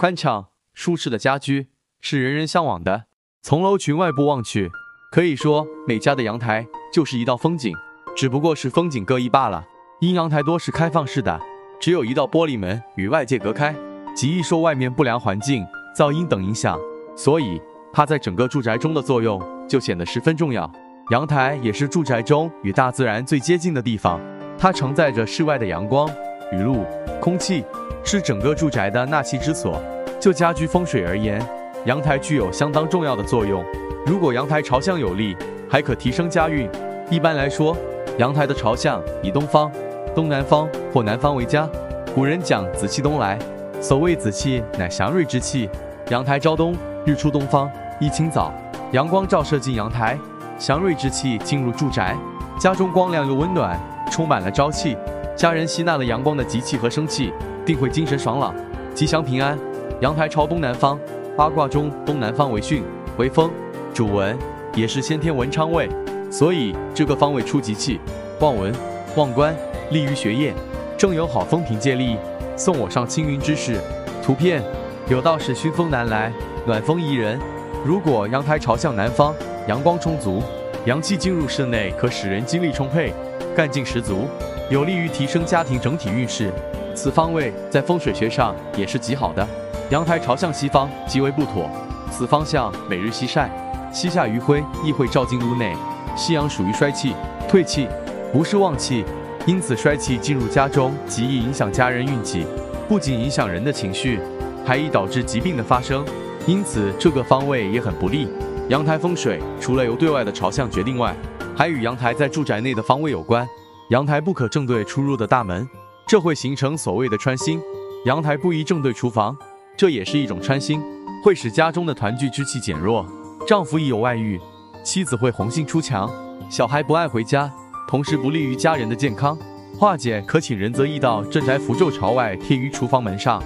宽敞舒适的家居是人人向往的。从楼群外部望去，可以说每家的阳台就是一道风景，只不过是风景各异罢了。因阳台多是开放式的，只有一道玻璃门与外界隔开，极易受外面不良环境、噪音等影响，所以它在整个住宅中的作用就显得十分重要。阳台也是住宅中与大自然最接近的地方，它承载着室外的阳光、雨露、空气，是整个住宅的纳气之所。就家居风水而言，阳台具有相当重要的作用。如果阳台朝向有利，还可提升家运。一般来说，阳台的朝向以东方、东南方或南方为佳。古人讲“紫气东来”，所谓紫气，乃祥瑞之气。阳台朝东，日出东方。一清早，阳光照射进阳台，祥瑞之气进入住宅，家中光亮又温暖，充满了朝气。家人吸纳了阳光的吉气和生气，定会精神爽朗、吉祥平安。阳台朝东南方。八卦中，东南方为巽，为风，主文，也是先天文昌位，所以这个方位出吉气，旺文，旺官，利于学业，正有好风凭借力，送我上青云之势。图片有道是熏风南来，暖风宜人。如果阳台朝向南方，阳光充足，阳气进入室内，可使人精力充沛，干劲十足，有利于提升家庭整体运势。此方位在风水学上也是极好的。阳台朝向西方极为不妥，此方向每日西晒，西下余晖亦会照进屋内。夕阳属于衰气、退气，不是旺气，因此衰气进入家中，极易影响家人运气，不仅影响人的情绪，还易导致疾病的发生。因此这个方位也很不利。阳台风水除了由对外的朝向决定外，还与阳台在住宅内的方位有关。阳台不可正对出入的大门，这会形成所谓的穿心。阳台不宜正对厨房。这也是一种穿心，会使家中的团聚之气减弱。丈夫一有外遇，妻子会红杏出墙，小孩不爱回家，同时不利于家人的健康。化解可请仁泽易道镇宅符咒朝外贴于厨房门上。